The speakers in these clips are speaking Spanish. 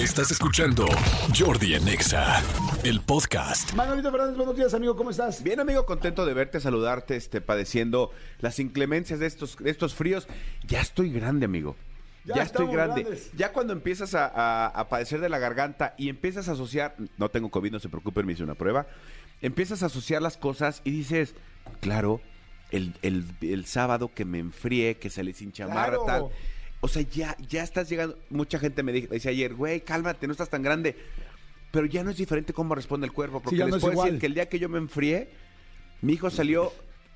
Estás escuchando Jordi en Exa, el podcast. Manolito Fernández, buenos días, amigo, ¿cómo estás? Bien, amigo, contento de verte, saludarte, este, padeciendo las inclemencias de estos, de estos fríos. Ya estoy grande, amigo. Ya Ya, estoy grande. grandes. Ya cuando empiezas a, a- a padecer de la garganta y empiezas a asociar, no tengo COVID, no se preocupen, me hice una prueba, empiezas a asociar las cosas y dices, claro, el, el- el sábado que me enfrié, que salí sin chamarra, Claro. tal. O sea, ya, ya estás llegando. Mucha gente me dice ayer, güey, cálmate, no estás tan grande. Pero ya no es diferente cómo responde el cuerpo. Porque no les es puedo decir que el día que yo me enfrié, mi hijo salió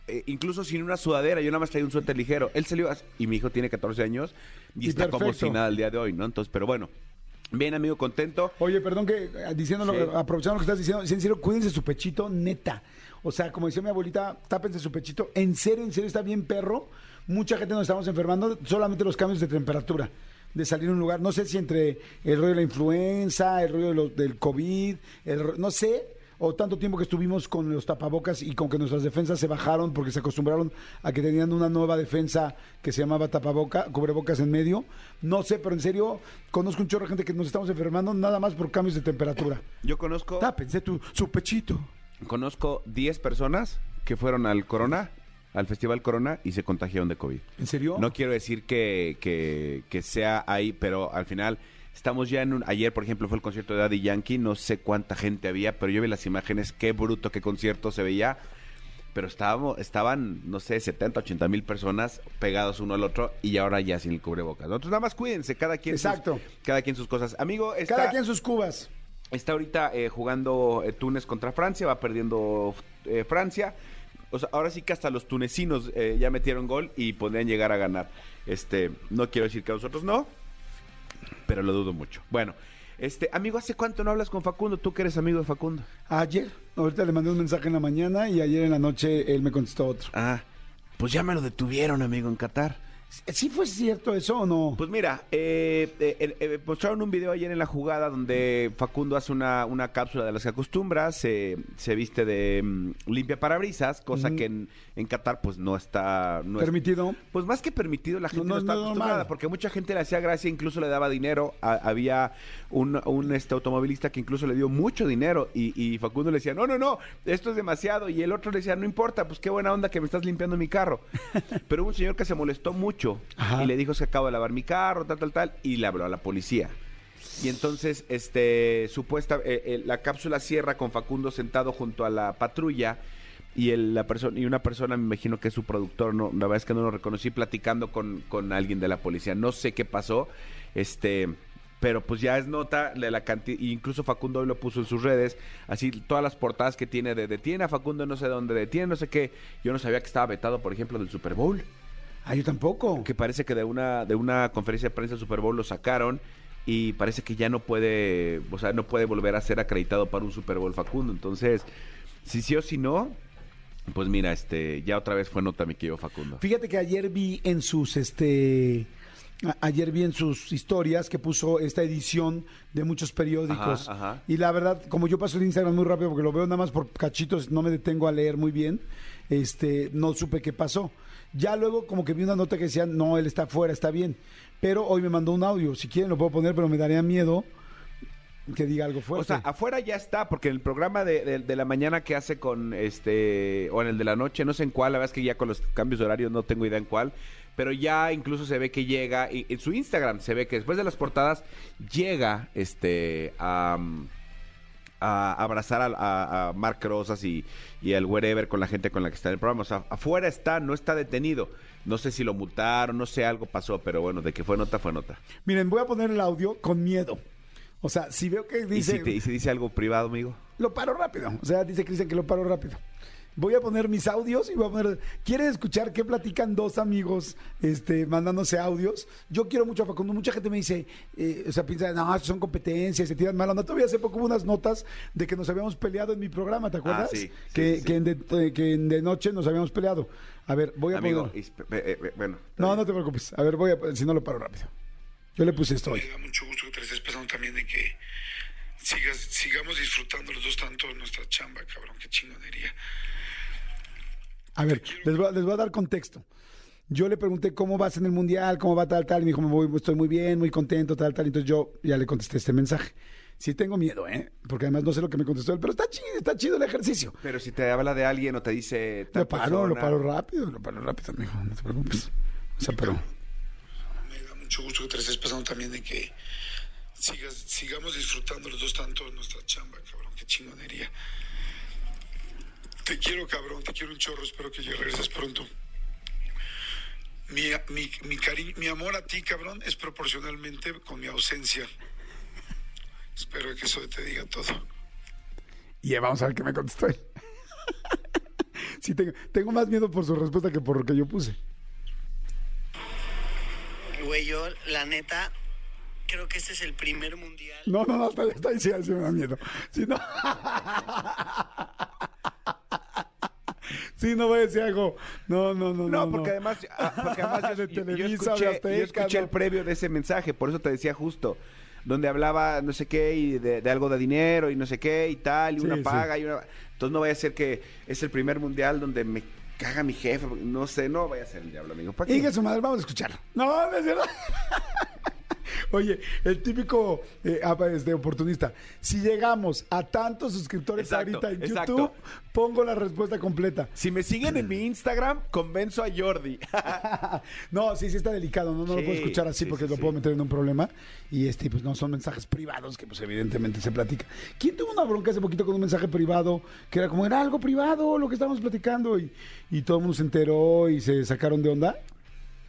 eh, incluso sin una sudadera. Yo nada más traía un suéter ligero. Él salió y mi hijo tiene 14 años y, Y está como si nada el día de hoy, ¿no? Entonces, pero bueno. Bien, amigo, contento. Oye, perdón que eh, diciendo lo Sí. aprovechando lo que estás diciendo, en serio, cuídense su pechito, neta. O sea, como decía mi abuelita, tápense su pechito. En serio, en serio, está bien perro. Mucha gente nos estamos enfermando, solamente los cambios de temperatura. De salir a un lugar, no sé si entre el rollo de la influenza, el rollo de lo- del COVID, el no sé, o tanto tiempo que estuvimos con los tapabocas y con que nuestras defensas se bajaron porque se acostumbraron a que tenían una nueva defensa que se llamaba tapaboca, cubrebocas en medio. No sé, pero en serio, conozco un chorro de gente que nos estamos enfermando nada más por cambios de temperatura. Yo conozco, tu, su pechito. conozco 10 personas que fueron al Corona, al Festival Corona, y se contagiaron de COVID. ¿En serio? No quiero decir que, que, que sea ahí, pero al final estamos ya en un... Ayer, por ejemplo, fue el concierto de Daddy Yankee, no sé cuánta gente había, pero yo vi las imágenes, qué bruto, qué concierto se veía. Pero estábamos, estaban, no sé, 70, 80 mil personas pegados uno al otro y ahora ya sin el cubrebocas. Entonces nada más cuídense, cada quien, sus- Exacto. cada quien sus cosas. Amigo, está, Cada quien sus cubas. está ahorita eh, jugando eh, Túnez contra Francia, va perdiendo eh, Francia. O sea, ahora sí que hasta los tunecinos eh, ya metieron gol y podrían llegar a ganar. Este, no quiero decir que a nosotros no, pero lo dudo mucho. Bueno, este, amigo, ¿hace cuánto no hablas con Facundo? Tú que eres amigo de Facundo. Ayer, ahorita le mandé un mensaje en la mañana y ayer en la noche él me contestó otro. Ah, pues ya me lo detuvieron, amigo, en Qatar. ¿Sí fue cierto eso o no? Pues mira, eh, eh, eh, mostraron un video ayer en la jugada donde Facundo hace una, una cápsula de las que acostumbra, se, se viste de mm, limpia parabrisas, cosa que en, en Qatar pues no está... No es- Permitido. pues más que permitido, la gente no no, es está normal. acostumbrada, porque mucha gente le hacía gracia, incluso le daba dinero. A- había un, un, este automovilista que incluso le dio mucho dinero y, y Facundo le decía, no, no, no, esto es demasiado. Y el otro le decía, no importa, pues qué buena onda que me estás limpiando mi carro. Pero hubo un señor que se molestó mucho Ajá. y le dijo, es que acabo de lavar mi carro, tal, tal, tal, y le habló a la policía. Y entonces, este, supuesta, eh, eh, la cápsula cierra con Facundo sentado junto a la patrulla y el- la persona y una persona, me imagino que es su productor, no, la verdad es que no lo reconocí, platicando con, con alguien de la policía. No sé qué pasó, este, pero pues ya es nota de la cantidad, incluso Facundo hoy lo puso en sus redes, así todas las portadas que tiene de detiene a Facundo no sé dónde, detiene no sé qué. Yo no sabía que estaba vetado, por ejemplo, del Super Bowl Ah, yo tampoco. que parece que de una de una conferencia de prensa del Super Bowl lo sacaron y parece que ya no puede, o sea, no puede volver a ser acreditado para un Super Bowl Facundo. Entonces, si sí o si no, pues mira, este, ya otra vez fue nota mi querido Facundo. Fíjate que ayer vi en sus este ayer vi en sus historias que puso esta edición de muchos periódicos. Ajá, ajá. y la verdad como yo paso el Instagram muy rápido porque lo veo nada más por cachitos no me detengo a leer muy bien este no supe qué pasó. Ya luego como que vi una nota que decía no él está afuera está bien. Pero hoy me mandó un audio. Si quieren lo puedo poner pero me daría miedo que diga algo fuerte O sea, afuera ya está, porque en el programa de, de- de la mañana que hace con este, o en el de la noche, no sé en cuál, la verdad es que ya con los cambios de horario no tengo idea en cuál, pero ya incluso se ve que llega, y en su Instagram se ve que después de las portadas llega este a, a abrazar a, a, a Mark Rosas y, y al wherever con la gente con la que está en el programa. O sea, afuera está, no está detenido. No sé si lo multaron, no sé, algo pasó, pero bueno, de que fue nota, fue nota. miren voy a poner el audio con miedo o sea si veo que ¿Y dice si, te- y si dice algo privado, amigo? Lo paro rápido. O sea, dice Cristian que lo paro rápido. Voy a poner mis audios y voy a poner. ¿Quieren escuchar qué platican dos amigos este, mandándose audios? Yo quiero mucho a Facundo. Mucha gente me dice, eh, o sea, piensa, no, son competencias, se tiran mal. onda. Todavía hace poco hubo unas notas de que nos habíamos peleado en mi programa, ¿te acuerdas? sí, sí, que, sí, que, en de, eh, que en de noche nos habíamos peleado. A ver, voy a Amigo, poner. eh, eh, bueno. No, bien. no te preocupes. A ver, voy a. Si no lo paro rápido. Yo le puse esto hoy. Me da mucho gusto que te estés también de que sigas, sigamos disfrutando los dos tanto nuestra chamba, cabrón, qué chingonería. A ver, les voy a, les voy a dar contexto. Yo le pregunté cómo vas en el mundial, cómo va tal, tal, y me dijo, me voy, estoy muy bien, muy contento, tal, tal. Entonces yo ya le contesté este mensaje. Sí tengo miedo, ¿eh? Porque además no sé lo que me contestó él, pero está chido, está chido el ejercicio. Pero si te habla de alguien o te dice... tal Lo paro, lo paro rápido, lo paro rápido, amigo, no te preocupes. O sea, pero... Me da mucho gusto que te estés pasando también de que sigas, sigamos disfrutando los dos tanto nuestra chamba, cabrón. Qué chingonería. Te quiero, cabrón. Te quiero un chorro. Espero que ya regreses pronto. Mi, mi, mi, cari- mi amor a ti, cabrón, es proporcionalmente con mi ausencia. Espero que eso te diga todo. Y vamos a ver qué me contestó él. sí, tengo, tengo más miedo por su respuesta que por lo que yo puse. Güey, yo, la neta, creo que este es el primer mundial. No, no, no, está, está ahí, sí, me da miedo. Sí, no. Sí, no voy a decir algo. No, no, no. No, porque además, ah, porque además yo, De yo- escuché, de yo Azteca, escuché el no. previo de ese mensaje, por eso te decía justo, donde hablaba no sé qué y de, de algo de dinero y no sé qué y tal, y Sí, una sí. paga y una... Entonces no vaya a ser que es el primer mundial donde me caga mi jefe, no sé, no vaya a ser el diablo, amigo. ¿Para qué? Higa su madre, vamos a escucharlo. No, no es verdad. Oye, el típico eh, este, oportunista. Si llegamos a tantos suscriptores Exacto, ahorita en exacto. YouTube, pongo la respuesta completa. Si me siguen en mi Instagram, convenzo a Jordi. no, sí, sí está delicado, no, no lo puedo escuchar así sí, porque sí, lo puedo meter en un problema. Y este, pues no son mensajes privados que pues evidentemente se platica. ¿Quién tuvo una bronca hace poquito con un mensaje privado que era como era algo privado lo que estábamos platicando y, y todo el mundo se enteró y se sacaron de onda?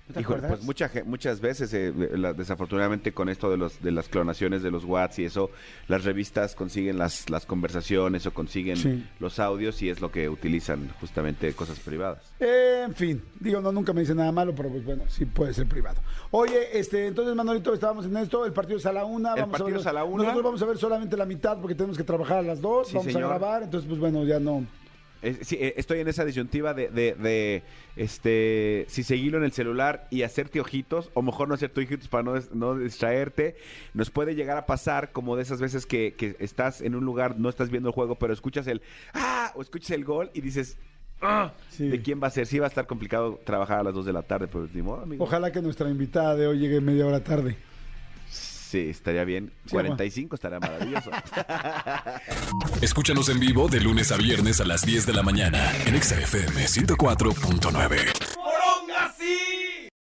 ¿No te Híjole, pues mucha, ge- muchas veces, eh, la- desafortunadamente con esto de los de las clonaciones de los Whats y eso, las revistas consiguen las, las conversaciones o consiguen Sí. los audios y es lo que utilizan justamente cosas privadas. En fin, digo, no, nunca me dice nada malo, pero pues bueno, sí puede ser privado. Oye, este, entonces Manolito, estábamos en esto, el partido es a la una. El vamos partido a ver- es a la una. Nosotros vamos a ver solamente la mitad porque tenemos que trabajar a las dos, Sí, vamos señor. a grabar, entonces pues bueno, ya no. Sí, eh, estoy en esa disyuntiva de, de, de, este si seguirlo en el celular y hacerte ojitos, o mejor no hacerte ojitos para no, no distraerte. Nos puede llegar a pasar como de esas veces que, que estás en un lugar, no estás viendo el juego, pero escuchas el ¡ah! o escuchas el gol y dices ¡ah! Sí. ¿De quién va a ser? Sí va a estar complicado trabajar a las 2 de la tarde, pero ni modo, amigo. Ojalá que nuestra invitada de hoy llegue media hora tarde. Sí, estaría bien. Sí, 45 estará maravilloso. Escúchanos en vivo de lunes a viernes a las 10 de la mañana en Exa FM 104.9.